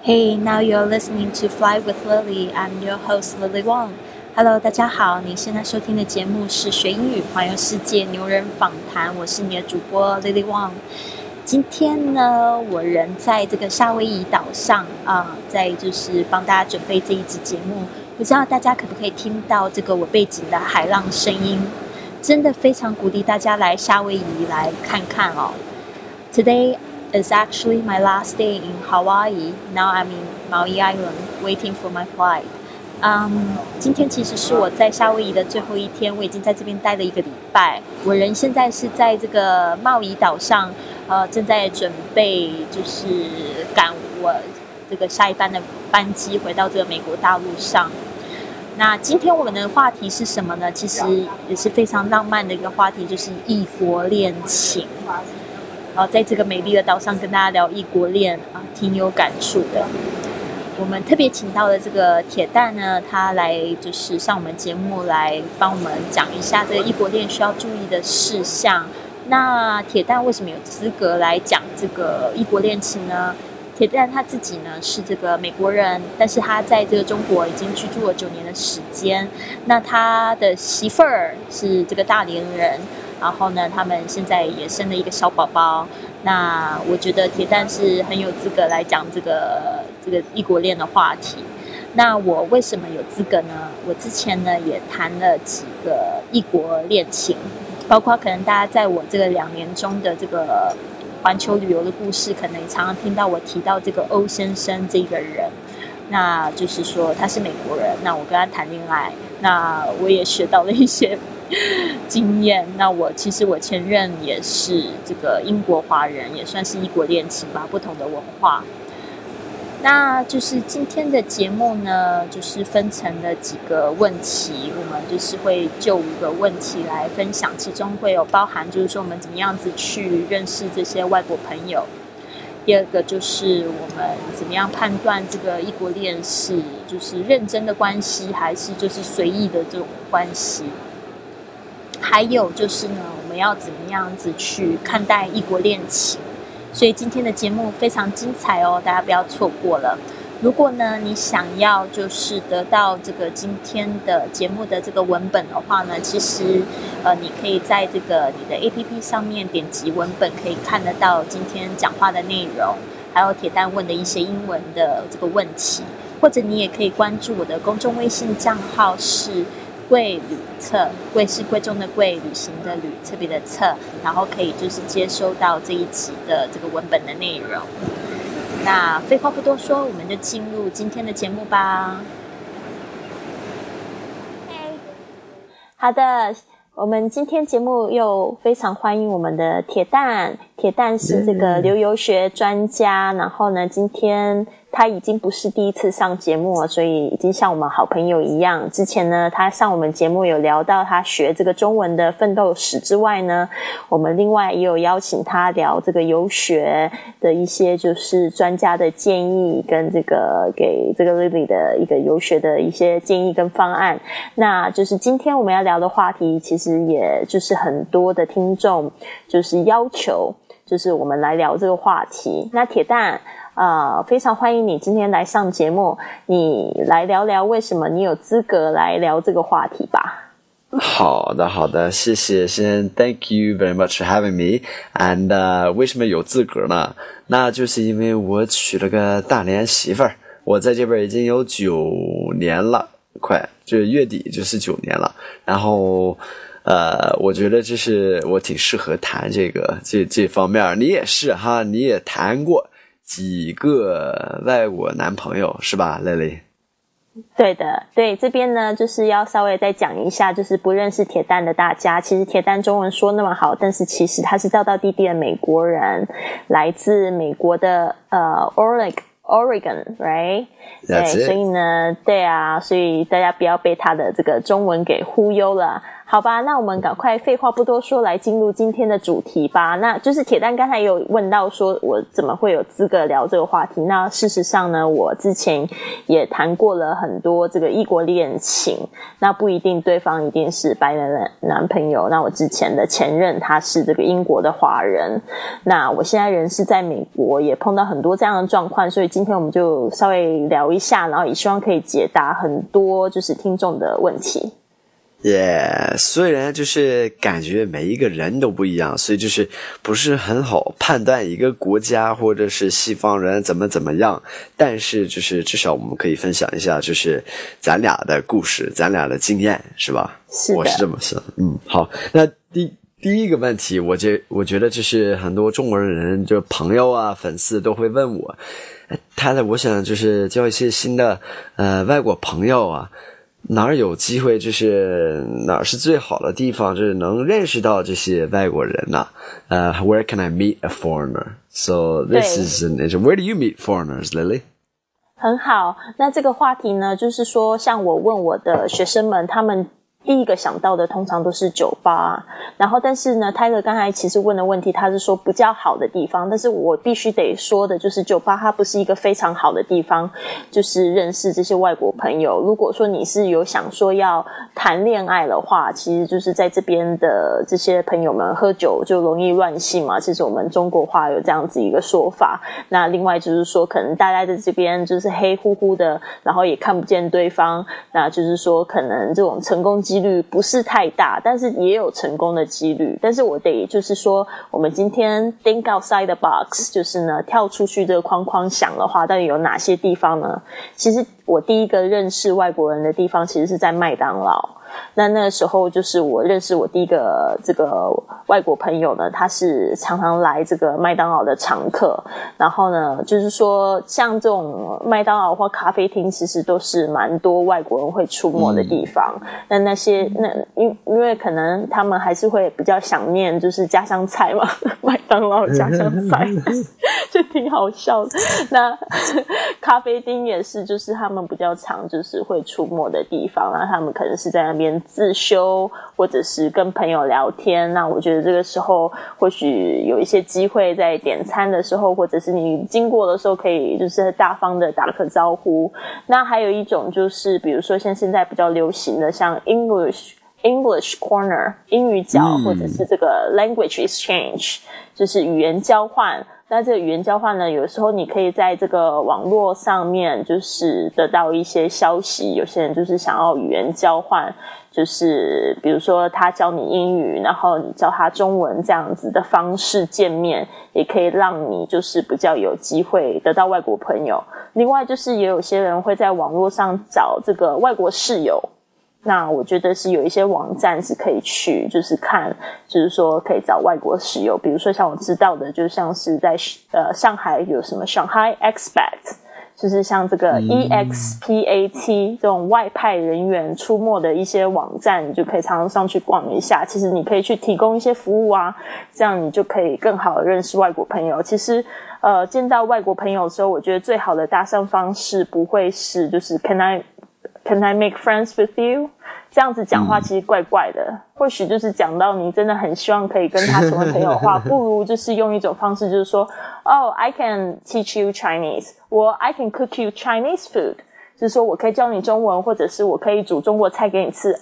Hey, now you're listening to Fly with Lily. I'm your host Lily Wong. Hello，大家好，你现在收听的节目是学英语环游世界牛人访谈，我是你的主播 Lily Wong。今天呢，我人在这个夏威夷岛上啊，在就是帮大家准备这一集节目。不知道大家可不可以听到这个我背景的海浪声音？真的非常鼓励大家来夏威夷来看看哦。Today is actually my last day in Hawaii. Now I'm in Maui Island waiting for my flight. 嗯，今天其实是我在夏威夷的最后一天，我已经在这边待了一个礼拜。我人现在是在这个贸易岛上，呃，正在准备就是赶我这个下一班的班机回到这个美国大陆上。那今天我们的话题是什么呢？其实也是非常浪漫的一个话题，就是异国恋情。然后在这个美丽的岛上跟大家聊异国恋啊，挺有感触的。我们特别请到了这个铁蛋呢，他来就是上我们节目来帮我们讲一下这个异国恋需要注意的事项。那铁蛋为什么有资格来讲这个异国恋情呢？铁蛋他自己呢是这个美国人，但是他在这个中国已经居住了九年的时间。那他的媳妇儿是这个大连人，然后呢，他们现在也生了一个小宝宝。那我觉得铁蛋是很有资格来讲这个这个异国恋的话题。那我为什么有资格呢？我之前呢也谈了几个异国恋情，包括可能大家在我这个两年中的这个。环球旅游的故事，可能也常常听到我提到这个欧先生这个人，那就是说他是美国人。那我跟他谈恋爱，那我也学到了一些 经验。那我其实我前任也是这个英国华人，也算是异国恋情吧，不同的文化。那就是今天的节目呢，就是分成了几个问题，我们就是会就五个问题来分享，其中会有包含，就是说我们怎么样子去认识这些外国朋友。第二个就是我们怎么样判断这个异国恋是就是认真的关系，还是就是随意的这种关系。还有就是呢，我们要怎么样子去看待异国恋情？所以今天的节目非常精彩哦，大家不要错过了。如果呢你想要就是得到这个今天的节目的这个文本的话呢，其实呃你可以在这个你的 A P P 上面点击文本，可以看得到今天讲话的内容，还有铁蛋问的一些英文的这个问题，或者你也可以关注我的公众微信账号是。贵旅册，贵是贵重的贵，旅行的旅，特别的册，然后可以就是接收到这一集的这个文本的内容。那废话不多说，我们就进入今天的节目吧。好的，我们今天节目又非常欢迎我们的铁蛋，铁蛋是这个留游学专家，然后呢，今天。他已经不是第一次上节目了，所以已经像我们好朋友一样。之前呢，他上我们节目有聊到他学这个中文的奋斗史之外呢，我们另外也有邀请他聊这个游学的一些就是专家的建议，跟这个给这个 Lily 的一个游学的一些建议跟方案。那就是今天我们要聊的话题，其实也就是很多的听众就是要求，就是我们来聊这个话题。那铁蛋。啊，非常欢迎你今天来上节目，你来聊聊为什么你有资格来聊这个话题吧。好的，好的，谢谢，先 Thank you very much for having me. And 为什么有资格呢？那就是因为我娶了个大连媳妇儿，我在这边已经有九年了，快，就是月底就是九年了。然后，呃，我觉得这是我挺适合谈这个这这方面。你也是哈，你也谈过。几个外国男朋友是吧，Lily？对的，对这边呢，就是要稍微再讲一下，就是不认识铁蛋的大家，其实铁蛋中文说那么好，但是其实他是道道地地的美国人，来自美国的呃 Oregon，Oregon，right？对，所以呢，对啊，所以大家不要被他的这个中文给忽悠了。好吧，那我们赶快废话不多说，来进入今天的主题吧。那就是铁蛋刚才有问到说，我怎么会有资格聊这个话题？那事实上呢，我之前也谈过了很多这个异国恋情，那不一定对方一定是白人的男朋友。那我之前的前任他是这个英国的华人，那我现在人是在美国，也碰到很多这样的状况，所以今天我们就稍微聊一下，然后也希望可以解答很多就是听众的问题。耶，虽然就是感觉每一个人都不一样，所以就是不是很好判断一个国家或者是西方人怎么怎么样。但是就是至少我们可以分享一下，就是咱俩的故事，咱俩的经验，是吧？是我是这么想。嗯，好，那第第一个问题，我觉我觉得就是很多中国人就朋友啊、粉丝都会问我，他的我想就是交一些新的呃外国朋友啊。哪儿有机会，就是哪儿是最好的地方，就是能认识到这些外国人呐。呃，Where can I meet a foreigner? So this is an issue. where do you meet foreigners, Lily? 很好，那这个话题呢，就是说，像我问我的学生们，他们。第一个想到的通常都是酒吧，然后但是呢，泰勒刚才其实问的问题，他是说比较好的地方，但是我必须得说的就是酒吧它不是一个非常好的地方，就是认识这些外国朋友。如果说你是有想说要谈恋爱的话，其实就是在这边的这些朋友们喝酒就容易乱性嘛。其实我们中国话有这样子一个说法。那另外就是说，可能大家在这边就是黑乎乎的，然后也看不见对方，那就是说可能这种成功机。率不是太大，但是也有成功的几率。但是我得就是说，我们今天 think outside the box，就是呢，跳出去这个框框想的话，到底有哪些地方呢？其实我第一个认识外国人的地方，其实是在麦当劳。那那个时候，就是我认识我第一个这个外国朋友呢，他是常常来这个麦当劳的常客。然后呢，就是说像这种麦当劳或咖啡厅，其实都是蛮多外国人会出没的地方。那那些那因因为可能他们还是会比较想念，就是家乡菜嘛，麦当劳家乡菜 就挺好笑的。那咖啡厅也是，就是他们比较常就是会出没的地方。然后他们可能是在那边。自修，或者是跟朋友聊天，那我觉得这个时候或许有一些机会，在点餐的时候，或者是你经过的时候，可以就是大方的打了个招呼。那还有一种就是，比如说像现在比较流行的，像 English English Corner 英语角，或者是这个 Language Exchange，就是语言交换。那这个语言交换呢，有时候你可以在这个网络上面，就是得到一些消息。有些人就是想要语言交换。就是比如说，他教你英语，然后你教他中文，这样子的方式见面，也可以让你就是比较有机会得到外国朋友。另外，就是也有些人会在网络上找这个外国室友。那我觉得是有一些网站是可以去，就是看，就是说可以找外国室友。比如说像我知道的，就像是在呃上海有什么 Shanghai Expat。就是像这个 EXPAT 这种外派人员出没的一些网站，你就可以常常上去逛一下。其实你可以去提供一些服务啊，这样你就可以更好的认识外国朋友。其实，呃，见到外国朋友的时候，我觉得最好的搭讪方式不会是就是 Can I Can I make friends with you？这样子讲话其实怪怪的，或许就是讲到你真的很希望可以跟他成为朋友的话，不如就是用一种方式，就是说，，Oh, I can teach you Chinese，我 I can cook you Chinese food，就是说我可以教你中文，或者是我可以煮中国菜给你吃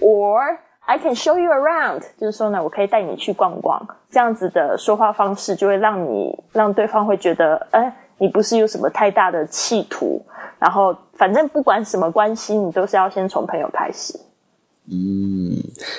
，or I can show you around，就是说呢，我可以带你去逛逛，这样子的说话方式就会让你让对方会觉得，哎，你不是有什么太大的企图，然后反正不管什么关系，你都是要先从朋友开始。嗯，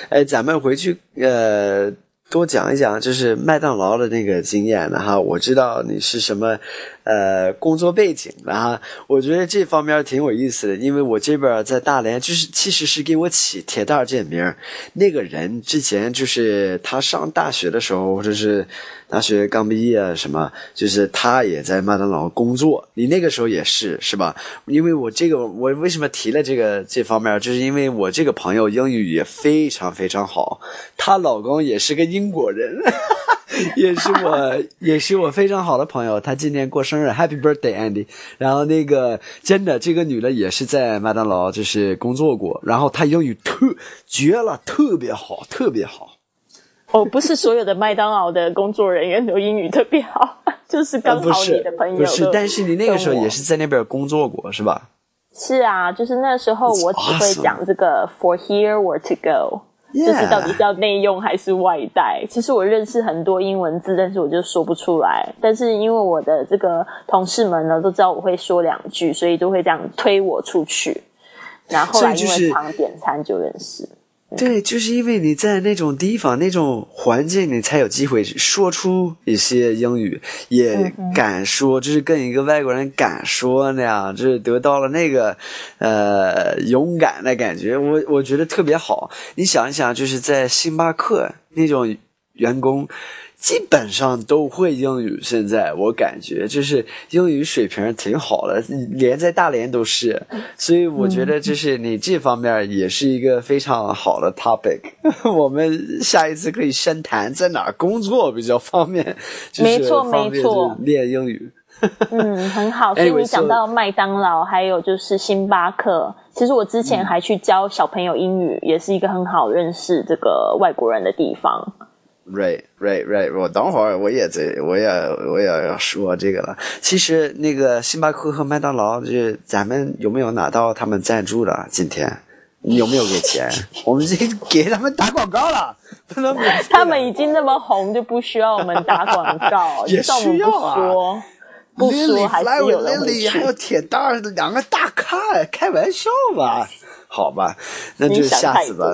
哎，咱们回去呃多讲一讲，就是麦当劳的那个经验的哈。我知道你是什么呃工作背景的哈，我觉得这方面挺有意思的，因为我这边在大连，就是其实是给我起铁蛋这名那个人之前就是他上大学的时候，或者是。大学刚毕业，什么就是他也在麦当劳工作。你那个时候也是是吧？因为我这个，我为什么提了这个这方面，就是因为我这个朋友英语也非常非常好，她老公也是个英国人哈哈，也是我，也是我非常好的朋友，他今年过生日，Happy Birthday Andy。然后那个真的，这个女的也是在麦当劳就是工作过，然后她英语特绝了，特别好，特别好。哦，不是所有的麦当劳的工作人员都英语特别好，就是刚好你的朋友。不是，但是你那个时候也是在那边工作过，是吧？是啊，就是那时候我只会讲这个 for here or to go，就是到底是要内用还是外带。其实我认识很多英文字，但是我就说不出来。但是因为我的这个同事们呢，都知道我会说两句，所以都会这样推我出去。然后后来因为常点餐就认识。对，就是因为你在那种地方、那种环境，你才有机会说出一些英语，也敢说，就是跟一个外国人敢说那样，就是得到了那个呃勇敢的感觉。我我觉得特别好。你想一想，就是在星巴克那种员工。基本上都会英语，现在我感觉就是英语水平挺好的，连在大连都是，所以我觉得就是你这方面也是一个非常好的 topic。我们下一次可以深谈在哪工作比较方便，没错没错，练英语。嗯，很好。所以你讲到麦当劳，还有就是星巴克，其实我之前还去教小朋友英语，也是一个很好认识这个外国人的地方。Right, right, right。我等会儿我也在，我也我也要说这个了。其实那个星巴克和麦当劳，就是咱们有没有拿到他们赞助的？今天有没有给钱？我们已经给他们打广告了，不能 他们已经那么红，就不需要我们打广告。也需要啊。不说还是有人会还有铁蛋儿，两个大咖，开玩笑吧？好吧，那就下次吧。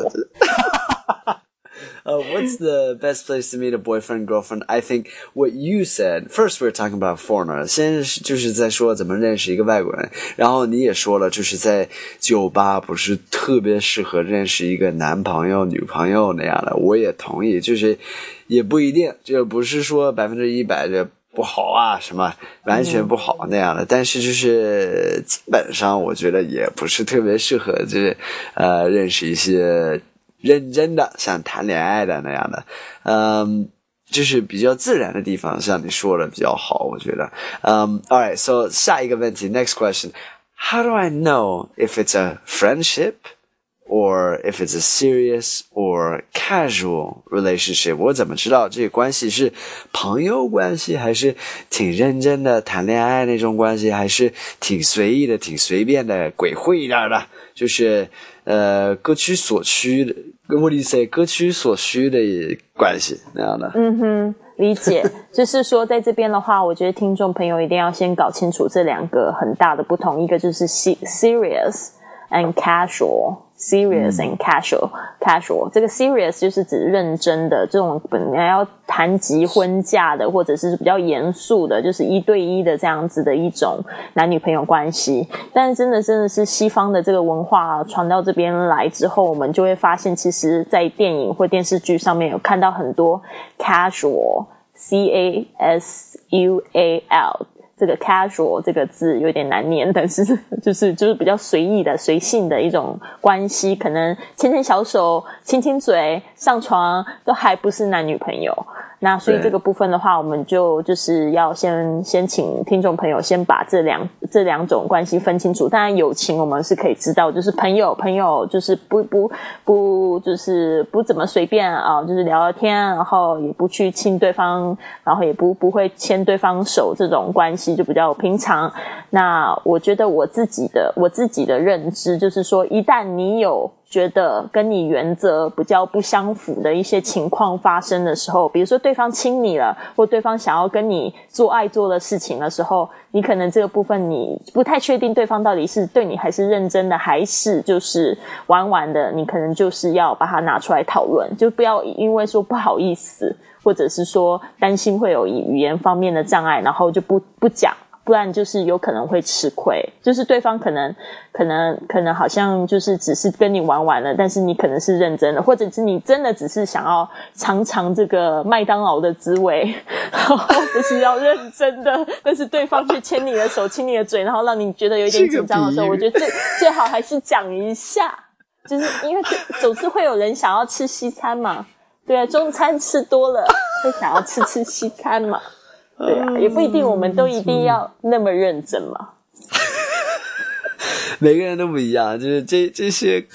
Uh, what's the best place to meet a boyfriend girlfriend? I think what you said first. we're talking about foreigner，先就是在说怎么认识一个外国人，然后你也说了，就是在酒吧不是特别适合认识一个男朋友、女朋友那样的。我也同意，就是也不一定，就不是说百分之一百的不好啊，什么 完全不好那样的。但是就是基本上，我觉得也不是特别适合，就是呃认识一些。认真的像谈恋爱的那样的，嗯，就是比较自然的地方，像你说的比较好，我觉得。嗯，All right, so 下一个问题，next question. How do I know if it's a friendship or if it's a serious or casual relationship？我怎么知道这个关系是朋友关系，还是挺认真的谈恋爱那种关系，还是挺随意的、挺随便的、鬼混一点的？就是呃，各取所需的，我理解各取所需的关系那样的。嗯哼，理解。就是说，在这边的话，我觉得听众朋友一定要先搞清楚这两个很大的不同，一个就是 serious and casual。Serious and casual, casual 这个 serious 就是指认真的这种本来要谈及婚嫁的，或者是比较严肃的，就是一对一的这样子的一种男女朋友关系。但是真的真的是西方的这个文化传到这边来之后，我们就会发现，其实在电影或电视剧上面有看到很多 casual, c a s u a l。这个 casual 这个字有点难念，但是 就是就是比较随意的、随性的一种关系，可能牵牵小手、亲亲嘴、上床，都还不是男女朋友。那所以这个部分的话，我们就就是要先先请听众朋友先把这两这两种关系分清楚。当然，友情我们是可以知道，就是朋友朋友就是不不不就是不怎么随便啊，就是聊聊天，然后也不去亲对方，然后也不不会牵对方手，这种关系就比较平常。那我觉得我自己的我自己的认知就是说，一旦你有。觉得跟你原则比较不相符的一些情况发生的时候，比如说对方亲你了，或对方想要跟你做爱做的事情的时候，你可能这个部分你不太确定对方到底是对你还是认真的，还是就是玩玩的，你可能就是要把它拿出来讨论，就不要因为说不好意思，或者是说担心会有语言方面的障碍，然后就不不讲。不然就是有可能会吃亏，就是对方可能可能可能好像就是只是跟你玩玩了，但是你可能是认真的，或者是你真的只是想要尝尝这个麦当劳的滋味，然后就是要认真的，但是对方却牵你的手、亲你的嘴，然后让你觉得有点紧张的时候，我觉得最最好还是讲一下，就是因为总是会有人想要吃西餐嘛。对啊，中餐吃多了会想要吃吃西餐嘛？对啊，也不一定，我们都一定要那么认真嘛。每个人都不一样，就是这这些，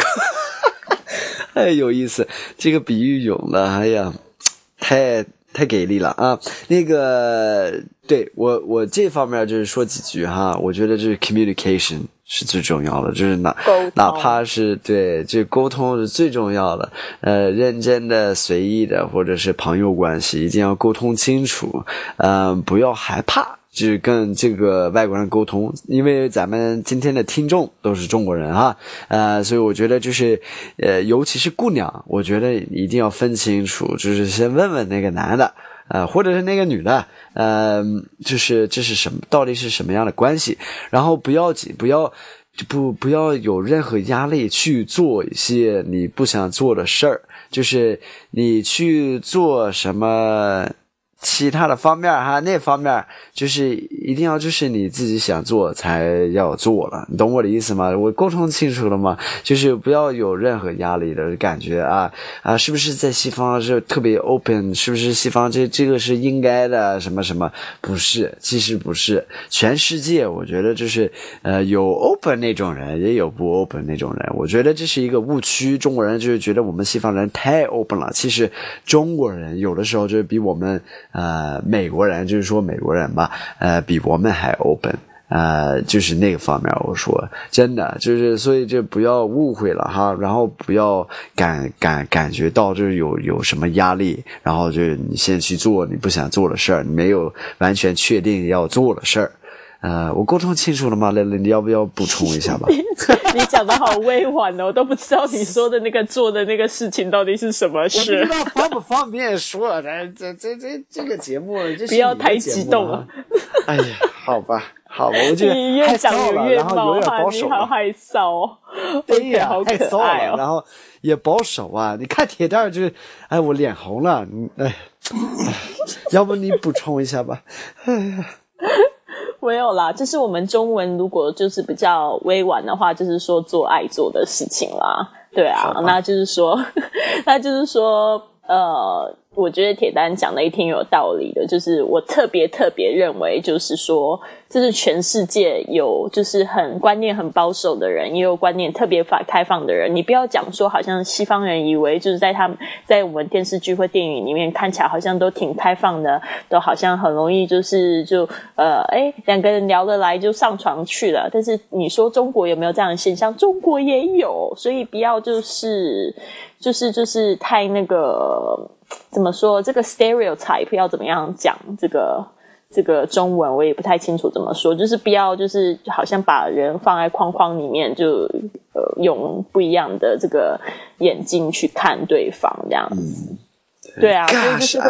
太 有意思。这个比喻有了，哎呀，太太给力了啊！那个，对我我这方面就是说几句哈，我觉得这是 communication 是最重要的，就是哪哪怕是对，这沟通是最重要的。呃，认真的、随意的，或者是朋友关系，一定要沟通清楚。嗯，不要害怕。就是跟这个外国人沟通，因为咱们今天的听众都是中国人哈，呃，所以我觉得就是，呃，尤其是姑娘，我觉得一定要分清楚，就是先问问那个男的，呃，或者是那个女的，呃，就是这是什么，到底是什么样的关系，然后不要紧，不要不不要有任何压力去做一些你不想做的事儿，就是你去做什么。其他的方面哈，那方面就是一定要就是你自己想做才要做了，你懂我的意思吗？我沟通清楚了吗？就是不要有任何压力的感觉啊啊！是不是在西方是特别 open？是不是西方这这个是应该的？什么什么？不是，其实不是。全世界我觉得就是呃有 open 那种人，也有不 open 那种人。我觉得这是一个误区。中国人就是觉得我们西方人太 open 了，其实中国人有的时候就是比我们。呃，美国人就是说美国人吧，呃，比我们还 open，呃，就是那个方面，我说真的，就是所以就不要误会了哈，然后不要感感感觉到就是有有什么压力，然后就你先去做你不想做的事儿，你没有完全确定要做的事儿。呃，我沟通清楚了吗？蕾蕾，你要不要补充一下吧？你讲的好委婉哦，我都不知道你说的那个做的那个事情到底是什么事。不知道方不方便说？这这这这这个节目，不要太激动了。哎呀，好吧，好吧，我就越讲越冒汗，你好害臊。哦对呀，太骚了，然后也保守啊。你看铁蛋就是，哎，我脸红了。哎，要不你补充一下吧？哎呀。没有啦，就是我们中文如果就是比较委婉的话，就是说做爱做的事情啦，对啊，那就是说，那就是说，呃。我觉得铁丹讲的也挺有道理的，就是我特别特别认为，就是说，这是全世界有就是很观念很保守的人，也有观念特别法开放的人。你不要讲说，好像西方人以为就是在他们在我们电视剧或电影里面看起来好像都挺开放的，都好像很容易就是就呃哎两个人聊得来就上床去了。但是你说中国有没有这样的现象？中国也有，所以不要就是就是就是太那个。怎么说这个 stereotype 要怎么样讲这个这个中文我也不太清楚怎么说，就是不要就是好像把人放在框框里面，就呃用不一样的这个眼睛去看对方这样子。对啊，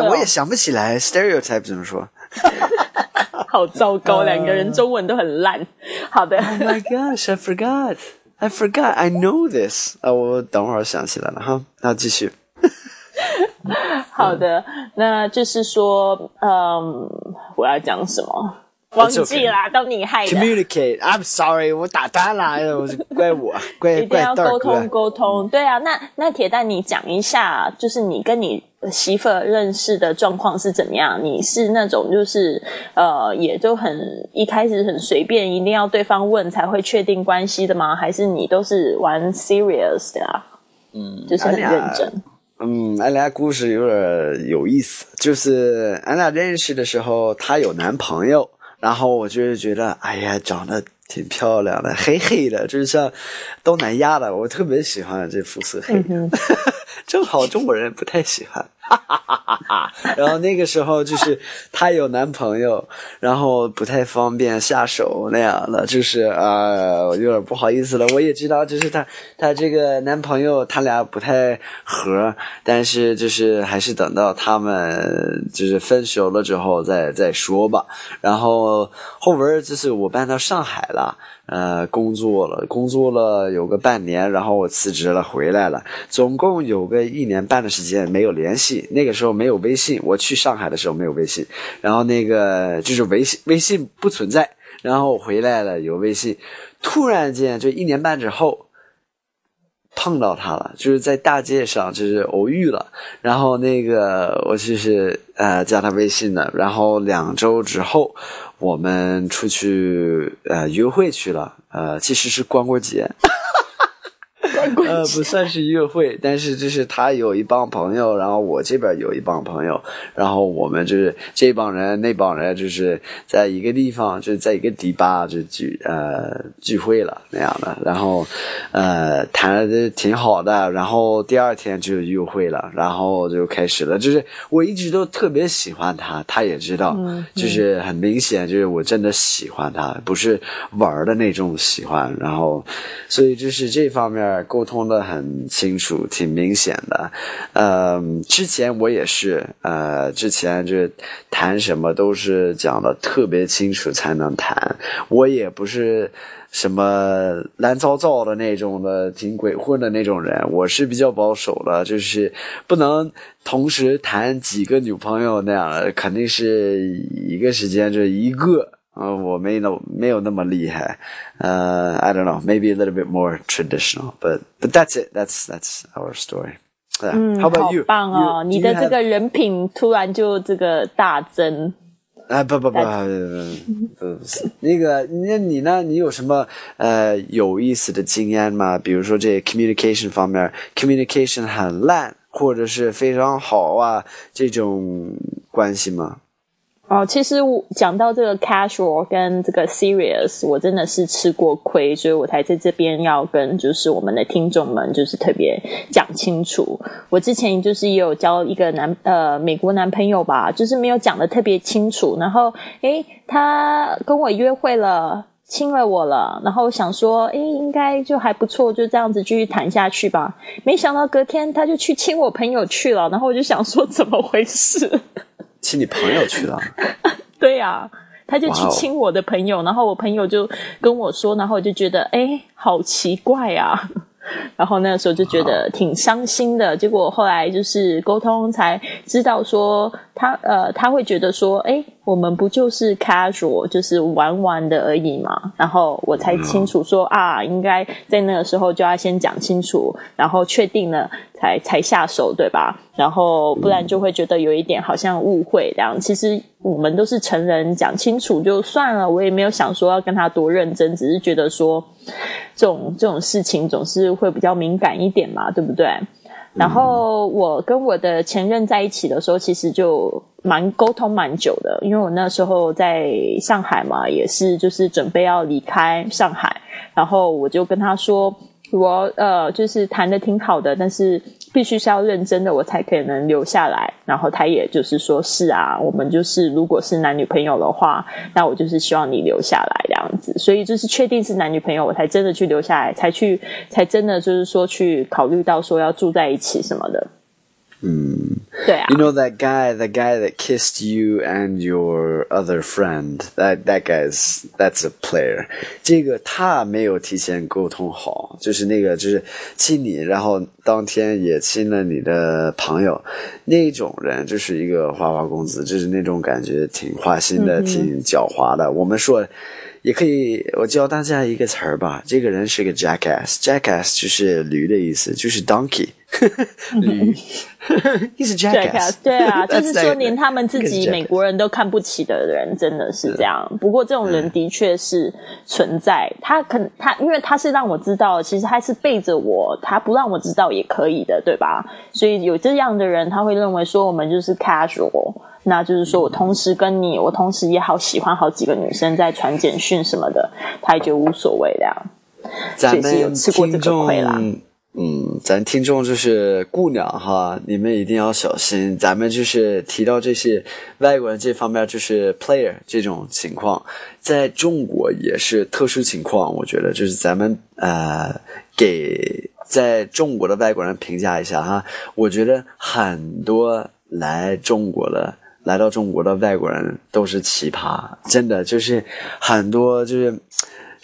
我也想不起来 stereotype 怎么说。好糟糕，两个人中文都很烂。好的。Oh my gosh, I forgot. I forgot. I know this. 啊，我等会儿想起来了哈。那继续。好的，那就是说，嗯，我要讲什么？忘记啦，都你害的。Communicate，I'm sorry，我打断了，我怪我，怪一定要沟通沟通。对啊，那那铁蛋，你讲一下，就是你跟你媳妇认识的状况是怎么样？你是那种就是呃，也都很一开始很随便，一定要对方问才会确定关系的吗？还是你都是玩 serious 的啊？嗯，就是很认真。嗯，俺俩故事有点有意思，就是俺俩认识的时候，她有男朋友，然后我就是觉得，哎呀，长得挺漂亮的，黑黑的，就是像东南亚的，我特别喜欢这肤色黑，正好中国人不太喜欢。哈哈哈哈哈！然后那个时候就是她有男朋友，然后不太方便下手那样的，就是啊，有点不好意思了。我也知道，就是她她这个男朋友他俩不太合，但是就是还是等到他们就是分手了之后再再说吧。然后后边就是我搬到上海了。呃，工作了，工作了有个半年，然后我辞职了，回来了，总共有个一年半的时间没有联系。那个时候没有微信，我去上海的时候没有微信，然后那个就是微信，微信不存在。然后我回来了有微信，突然间就一年半之后。碰到他了，就是在大街上就是偶遇了，然后那个我就是呃加他微信了，然后两周之后我们出去呃约会去了，呃其实是光棍节。呃，不算是约会，但是就是他有一帮朋友，然后我这边有一帮朋友，然后我们就是这帮人那帮人就是在一个地方，就是在一个迪吧就聚呃聚会了那样的，然后呃谈的挺好的，然后第二天就约会了，然后就开始了，就是我一直都特别喜欢他，他也知道，就是很明显就是我真的喜欢他，不是玩的那种喜欢，然后所以就是这方面。沟通的很清楚，挺明显的。呃，之前我也是，呃，之前就是谈什么都是讲的特别清楚才能谈。我也不是什么乱糟糟的那种的，挺鬼混的那种人。我是比较保守的，就是不能同时谈几个女朋友那样的，肯定是一个时间就一个。呃，我没那没有那么厉害，呃，I don't know, maybe a little bit more traditional, but but that's it. That's that's our story. 嗯，好棒哦！你的这个人品突然就这个大增。啊不不不不不不是那个，那你呢？你有什么呃有意思的经验吗？比如说这 communication 方面，communication 很烂，或者是非常好啊，这种关系吗？ 哦，其实我讲到这个 casual 跟这个 serious，我真的是吃过亏，所以我才在这边要跟就是我们的听众们就是特别讲清楚。我之前就是也有交一个男呃美国男朋友吧，就是没有讲的特别清楚，然后诶他跟我约会了，亲了我了，然后想说诶应该就还不错，就这样子继续谈下去吧。没想到隔天他就去亲我朋友去了，然后我就想说 怎么回事？亲你朋友去了，对呀，他就去亲我的朋友，然后我朋友就跟我说，然后我就觉得，哎，好奇怪啊。然后那个时候就觉得挺伤心的，结果后来就是沟通才知道说他呃他会觉得说哎我们不就是 casual 就是玩玩的而已嘛，然后我才清楚说啊应该在那个时候就要先讲清楚，然后确定了才才下手对吧？然后不然就会觉得有一点好像误会这样，其实我们都是成人，讲清楚就算了，我也没有想说要跟他多认真，只是觉得说。这种这种事情总是会比较敏感一点嘛，对不对？然后我跟我的前任在一起的时候，其实就蛮沟通蛮久的，因为我那时候在上海嘛，也是就是准备要离开上海，然后我就跟他说，我呃就是谈的挺好的，但是。必须是要认真的，我才可能留下来。然后他也就是说，是啊，我们就是如果是男女朋友的话，那我就是希望你留下来这样子。所以就是确定是男女朋友，我才真的去留下来，才去，才真的就是说去考虑到说要住在一起什么的。嗯，对啊。You know that guy, the guy that kissed you and your other friend, that that guy's that's a player. 这个他没有提前沟通好，就是那个就是亲你，然后当天也亲了你的朋友，那种人就是一个花花公子，就是那种感觉挺花心的，挺狡猾的。我们说。也可以，我教大家一个词儿吧。这个人是个 jackass，jackass 就是驴的意思，就是 donkey。对啊，就是说连他们自己美国人都看不起的人，真的是这样。不过这种人的确是存在。他可他，因为他是让我知道，其实他是背着我，他不让我知道也可以的，对吧？所以有这样的人，他会认为说我们就是 casual。那就是说，我同时跟你，我同时也好喜欢好几个女生在传简讯什么的，他也觉得无所谓的。咱们听众，嗯，咱听众就是姑娘哈，你们一定要小心。咱们就是提到这些外国人这方面，就是 player 这种情况，在中国也是特殊情况。我觉得就是咱们呃，给在中国的外国人评价一下哈。我觉得很多来中国的。来到中国的外国人都是奇葩，真的就是很多就是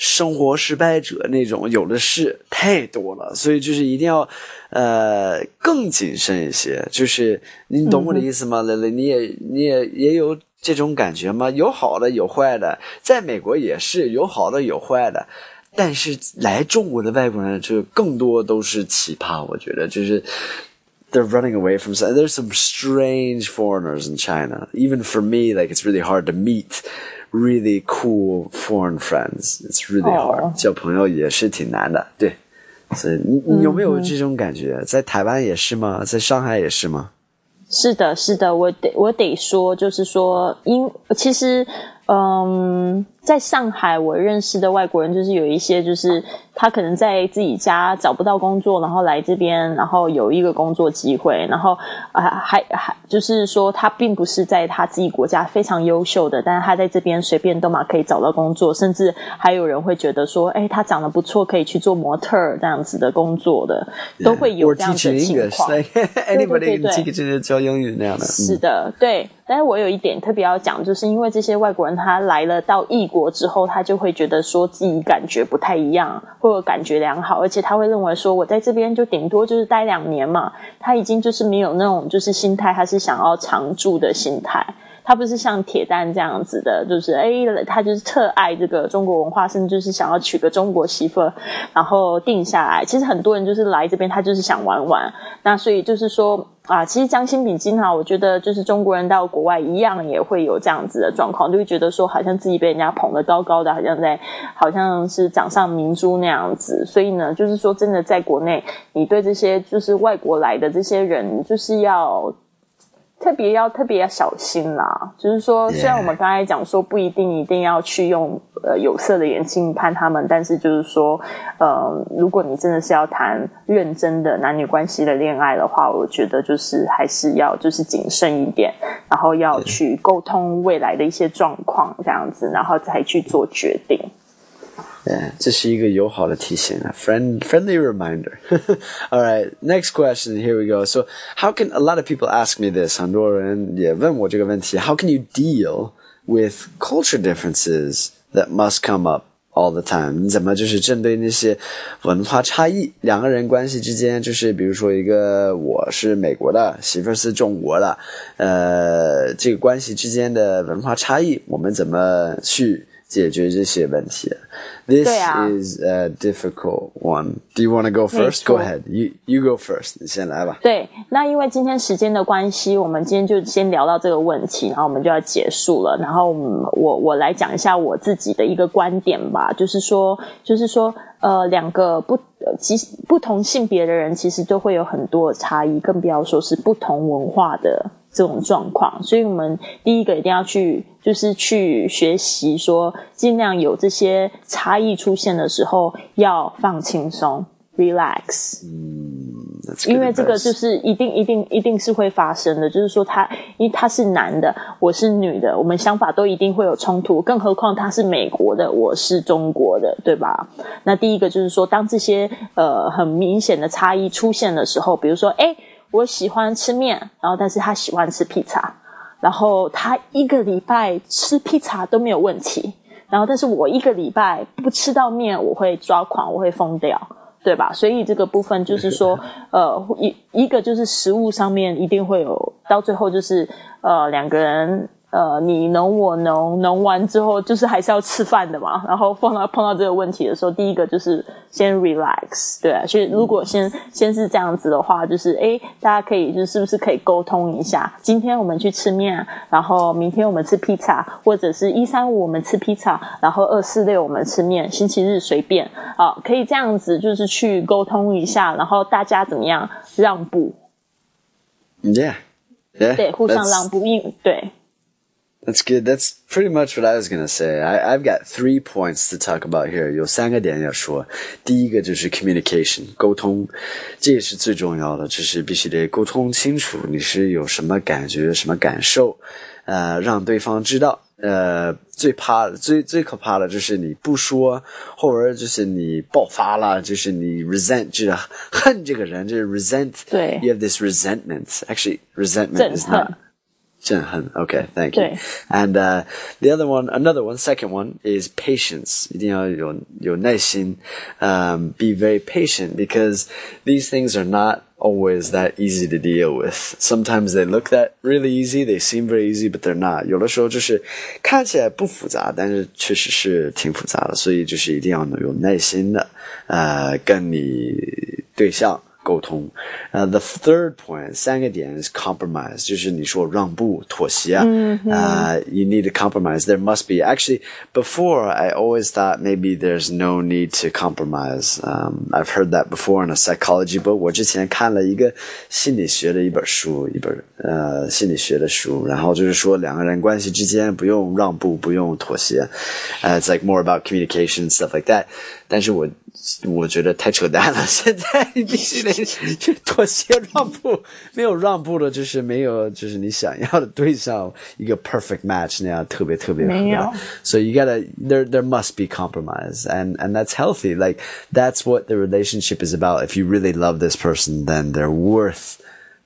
生活失败者那种，有的是太多了，所以就是一定要呃更谨慎一些。就是你懂我的意思吗，蕾蕾？你也你也也有这种感觉吗？有好的有坏的，在美国也是有好的有坏的。但是来中国的外国人就更多都是奇葩，我觉得就是 they're running away from some. There's some strange foreigners in China. Even for me, like it's really hard to meet really cool foreign friends. It's really hard. 交朋友也是挺难的，对。所以你你有没有这种感觉？在台湾也是吗？在上海也是吗？是的，是的，我得我得说，就是说，因其实，嗯，在上海，我认识的外国人就是有一些，就是他可能在自己家找不到工作，然后来这边，然后有一个工作机会，然后啊，还还就是说，他并不是在他自己国家非常优秀的，但是他在这边随便都嘛可以找到工作，甚至还有人会觉得说，哎，他长得不错，可以去做模特这样子的工作的，都会有这样的情况。Anybody teach 教英语那样的。是的，对。但是我有一点特别要讲，就是因为这些外国人他来了到异国之后，他就会觉得说自己感觉不太一样，或者感觉良好，而且他会认为说我在这边就顶多就是待两年嘛，他已经就是没有那种就是心态，他是想要常住的心态。他不是像铁蛋这样子的，就是哎，他就是特爱这个中国文化，甚至就是想要娶个中国媳妇，然后定下来。其实很多人就是来这边，他就是想玩玩。那所以就是说啊，其实将心比心哈，我觉得就是中国人到国外一样也会有这样子的状况，就会觉得说好像自己被人家捧得高高的，好像在好像是掌上明珠那样子。所以呢，就是说真的在国内，你对这些就是外国来的这些人，就是要。特别要特别要小心啦，就是说，虽然我们刚才讲说不一定一定要去用呃有色的眼镜看他们，但是就是说，呃，如果你真的是要谈认真的男女关系的恋爱的话，我觉得就是还是要就是谨慎一点，然后要去沟通未来的一些状况这样子，然后才去做决定。Yeah, 这是一个友好的提醒啊，friend friendly reminder. All right, next question. Here we go. So, how can a lot of people ask me this? 很多人也问我这个问题。How can you deal with culture differences that must come up all the time？你怎么就是针对那些文化差异，两个人关系之间，就是比如说一个我是美国的，媳妇是中国的，呃，这个关系之间的文化差异，我们怎么去？ 解决这些问题。This is a difficult one. Do you want to go first? Go ahead. You you go first. 你先来吧。对，那因为今天时间的关系，我们今天就先聊到这个问题，然后我们就要结束了。然后我我来讲一下我自己的一个观点吧，就是说，就是说，呃，两个不其实不同性别的人，其实都会有很多差异，更不要说是不同文化的。这种状况，所以我们第一个一定要去，就是去学习，说尽量有这些差异出现的时候，要放轻松，relax。嗯，因为这个就是一定一定一定是会发生的，就是说他，因为他是男的，我是女的，我们想法都一定会有冲突，更何况他是美国的，我是中国的，对吧？那第一个就是说，当这些呃很明显的差异出现的时候，比如说，哎。我喜欢吃面，然后但是他喜欢吃披萨，然后他一个礼拜吃披萨都没有问题，然后但是我一个礼拜不吃到面，我会抓狂，我会疯掉，对吧？所以这个部分就是说，呃，一一个就是食物上面一定会有，到最后就是呃两个人。呃，你侬我侬，侬完之后就是还是要吃饭的嘛。然后碰到碰到这个问题的时候，第一个就是先 relax，对啊。所以如果先先是这样子的话，就是诶，大家可以就是不是可以沟通一下？今天我们去吃面，然后明天我们吃披萨，或者是一三五我们吃披萨，然后二四六我们吃面，星期日随便啊，可以这样子就是去沟通一下，然后大家怎么样让步？Yeah，对，互相让步，因对。That's good. That's pretty much what I was gonna say. I, I've got three points to talk about here. 有三个点要说。第一个就是 communication，沟通，这也是最重要的，就是必须得沟通清楚，你是有什么感觉、什么感受，呃，让对方知道。呃，最怕、最最可怕的就是你不说，或者就是你爆发了，就是你 resent，就是恨这个人，就是 resent。对。You have this resentment. Actually, resentment is not. 震撼. Okay, thank you. And uh, the other one, another one, second one is patience. 一定要有有耐心. Um, be very patient because these things are not always that easy to deal with. Sometimes they look that really easy, they seem very easy, but they're not. 有的时候就是看起来不复杂，但是确实是挺复杂的，所以就是一定要有耐心的，呃，跟你对象。 沟通。呃、uh,，the third point 三个点 is compromise，就是你说让步、妥协啊。嗯、uh, you need to compromise. There must be actually before I always thought maybe there's no need to compromise. Um, I've heard that before in a psychology book. 我之前看了一个心理学的一本书，一本呃心理学的书，然后就是说两个人关系之间不用让步，不用妥协。呃、uh,，it's like more about communication stuff like that. 但是我我觉得太扯淡了，现在你必须得去妥协让步，没有让步的，就是没有，就是你想要的对象一个 perfect match 那样特别特别合。没有。So you gotta there there must be compromise and and that's healthy. Like that's what the relationship is about. If you really love this person, then they're worth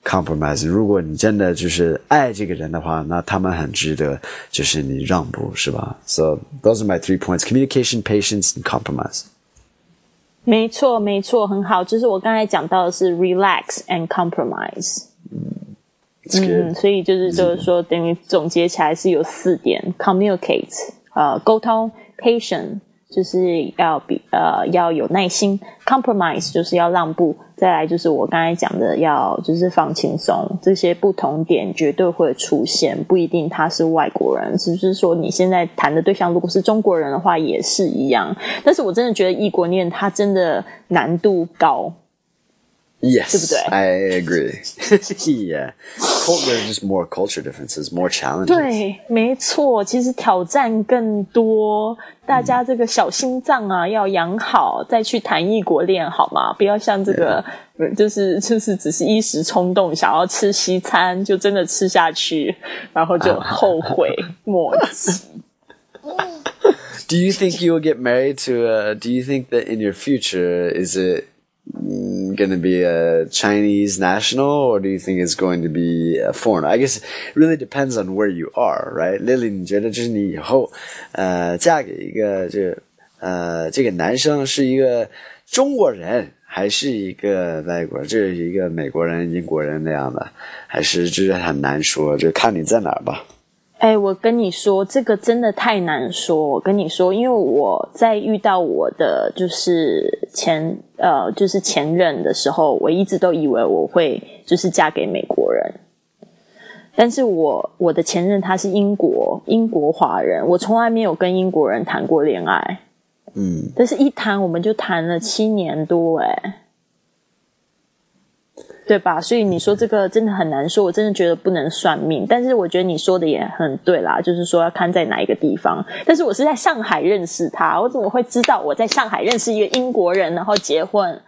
compromise. 如果你真的就是爱这个人的话，那他们很值得，就是你让步，是吧？So those are my three points: communication, patience, and compromise. 没错，没错，很好。就是我刚才讲到的是 relax and compromise。嗯，所以就是就是说，等于总结起来是有四点：communicate，呃，沟通；patient，就是要比呃要有耐心；compromise，就是要让步。再来就是我刚才讲的，要就是放轻松，这些不同点绝对会出现，不一定他是外国人，只是说你现在谈的对象如果是中国人的话也是一样。但是我真的觉得异国恋它真的难度高。Yes, 对不对？I agree. yeah, there's just more culture differences, more challenges. 对，没错，其实挑战更多，大家这个小心脏啊要养好，再去谈异国恋好吗？不要像这个，就是就是只是一时冲动想要吃西餐，就真的吃下去，然后就后悔莫及。 Do you think you will get married to? Uh, do you think that in your future is it going to be a Chinese national, or do you think it's going to be a foreigner? I guess it really depends on where you are, right? Lily，你觉得就是你以后，呃，嫁给一个这呃这个男生是一个中国人，还是一个外国人？这是一个美国人、英国人那样的，还是就是很难说，就看你在哪儿吧。 哎，我跟你说，这个真的太难说。我跟你说，因为我在遇到我的就是前呃就是前任的时候，我一直都以为我会就是嫁给美国人，但是我我的前任他是英国英国华人，我从来没有跟英国人谈过恋爱，嗯，但是一谈我们就谈了七年多，哎。对吧？所以你说这个真的很难说，我真的觉得不能算命。但是我觉得你说的也很对啦，就是说要看在哪一个地方。但是我是在上海认识他，我怎么会知道我在上海认识一个英国人，然后结婚，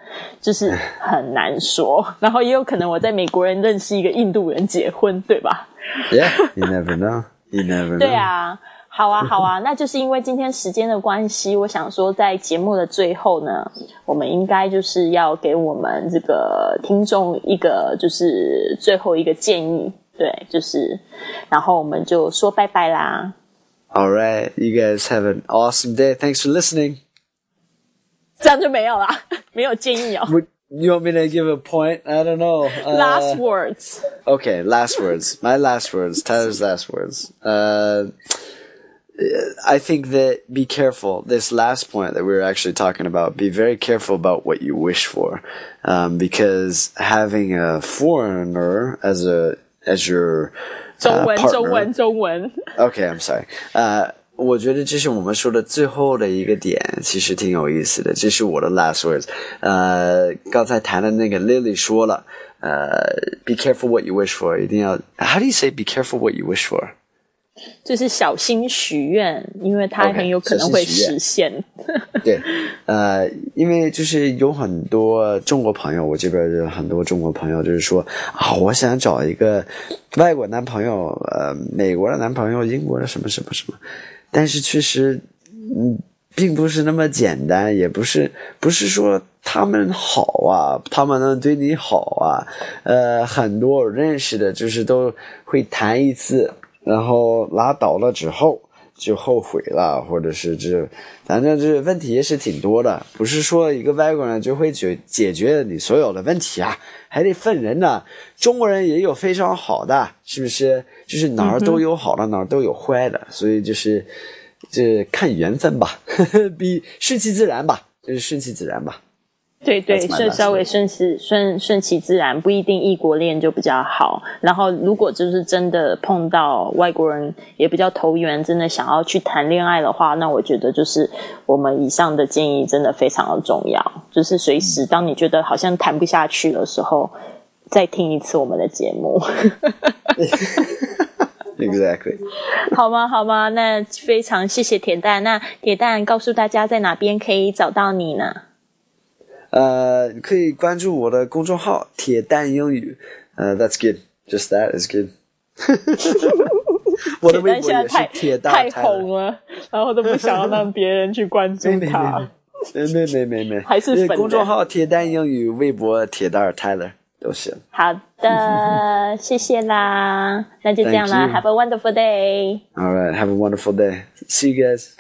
就是很难说。然后也有可能我在美国人认识一个印度人结婚，对吧 Yeah, you never know. You never know. 对啊。好啊，好啊，那就是因为今天时间的关系，我想说，在节目的最后呢，我们应该就是要给我们这个听众一个就是最后一个建议，对，就是，然后我们就说拜拜啦。All right, you guys have an awesome day. Thanks for listening. 这样就没有啦，没有建议哦。Would you want me to give a point? I don't know. Uh, Last words，Okay, last words. My last words. Tyler's last words. Uh, I think that be careful. This last point that we were actually talking about, be very careful about what you wish for, um, because having a foreigner as a as your 中 uh, 文， partner, 中文，中文。 Okay, I'm sorry. 呃，我觉得这是我们说的最后的一个点，其实挺有意思的。这是我的 last words。呃，刚才谈的那个 Lily 说了，呃，be careful what you wish for，一定要 How do you say be careful what you wish for？ 就是小心许愿，因为它很有可能会实现。对，呃，因为就是有很多中国朋友，我这边有很多中国朋友，就是说啊，我想找一个外国男朋友，呃，美国的男朋友，英国的什么什么什么，但是确实，嗯，并不是那么简单，也不是不是说他们好啊，他们能对你好啊，呃，很多我认识的，就是都会谈一次，然后拉倒了之后。就后悔了，或者是这，反正这问题也是挺多的，不是说一个外国人就会解解决你所有的问题啊，还得分人呢。中国人也有非常好的，是不是？就是哪儿都有好的，哪儿都有坏的，所以就是这看缘分吧，呵 呵比顺其自然吧，就是顺其自然吧。对对，顺稍微顺其顺顺其自然，不一定异国恋就比较好。然后，如果就是真的碰到外国人也比较投缘，真的想要去谈恋爱的话，那我觉得就是我们以上的建议真的非常的重要。就是随时当你觉得好像谈不下去的时候，再听一次我们的节目。Exactly。好吗？好吗？那非常谢谢铁蛋。那铁蛋告诉大家在哪边可以找到你呢？呃，可以关注我的公众号“铁蛋英语”。呃，That's good. Just that is good. 我的微博也是铁蛋太红了，然后都不想要让别人去关注他。没没没没没，还是公众号“铁蛋英语”，微博“铁蛋 Tyler” 都行。好的，谢谢啦，那就这样啦。Have a wonderful day. All right, have a wonderful day. See you guys.